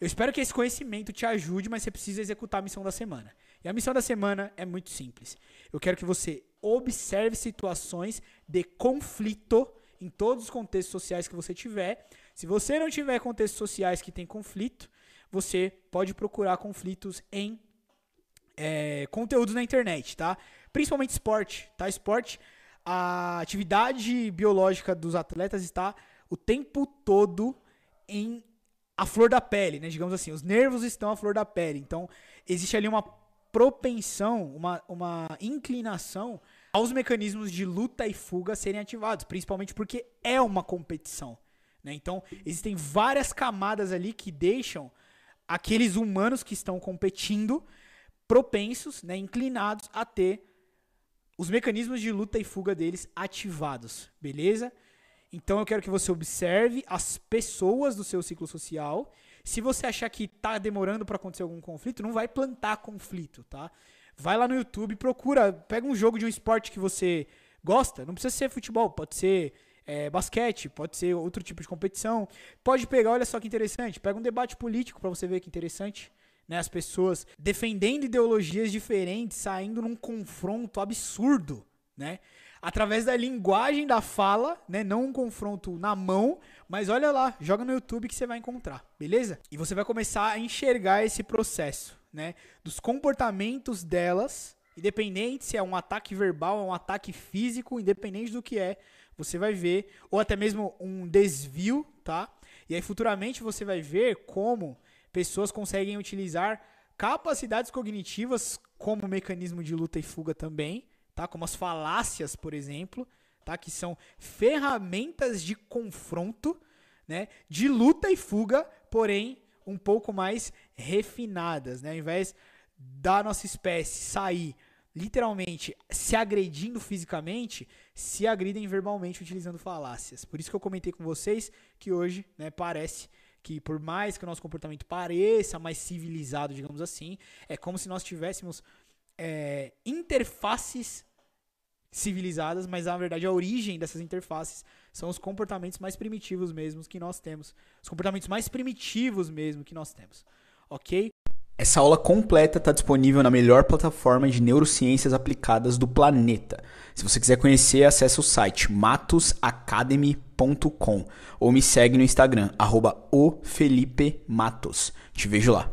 Eu espero que esse conhecimento te ajude, mas você precisa executar a missão da semana. E a missão da semana é muito simples. Eu quero que você observe situações de conflito em todos os contextos sociais que você tiver. Se você não tiver contextos sociais que tem conflito, você pode procurar conflitos em é, conteúdos na internet, tá? Principalmente esporte, tá? Esporte, a atividade biológica dos atletas está o tempo todo em a flor da pele, né? Digamos assim, os nervos estão à flor da pele. Então, existe ali uma propensão, uma, uma inclinação aos mecanismos de luta e fuga serem ativados, principalmente porque é uma competição. Né? Então, existem várias camadas ali que deixam aqueles humanos que estão competindo propensos, né, inclinados a ter os mecanismos de luta e fuga deles ativados, beleza? Então eu quero que você observe as pessoas do seu ciclo social. Se você achar que está demorando para acontecer algum conflito, não vai plantar conflito, tá? Vai lá no YouTube, procura, pega um jogo de um esporte que você gosta. Não precisa ser futebol, pode ser é, basquete, pode ser outro tipo de competição. Pode pegar, olha só que interessante, pega um debate político para você ver que interessante né, as pessoas defendendo ideologias diferentes, saindo num confronto absurdo, né? Através da linguagem da fala, né? Não um confronto na mão, mas olha lá, joga no YouTube que você vai encontrar, beleza? E você vai começar a enxergar esse processo, né? Dos comportamentos delas, independente se é um ataque verbal, é um ataque físico, independente do que é, você vai ver, ou até mesmo um desvio, tá? E aí futuramente você vai ver como pessoas conseguem utilizar capacidades cognitivas como mecanismo de luta e fuga também, tá? Como as falácias, por exemplo, tá? Que são ferramentas de confronto, né? De luta e fuga, porém um pouco mais refinadas, né? Ao invés da nossa espécie sair literalmente se agredindo fisicamente, se agridem verbalmente utilizando falácias. Por isso que eu comentei com vocês que hoje, né, parece que por mais que o nosso comportamento pareça mais civilizado, digamos assim, é como se nós tivéssemos é, interfaces civilizadas, mas na verdade a origem dessas interfaces são os comportamentos mais primitivos mesmos que nós temos, os comportamentos mais primitivos mesmo que nós temos, ok? Essa aula completa está disponível na melhor plataforma de neurociências aplicadas do planeta. Se você quiser conhecer, acesse o site matosacademy.com ou me segue no Instagram, arroba Te vejo lá.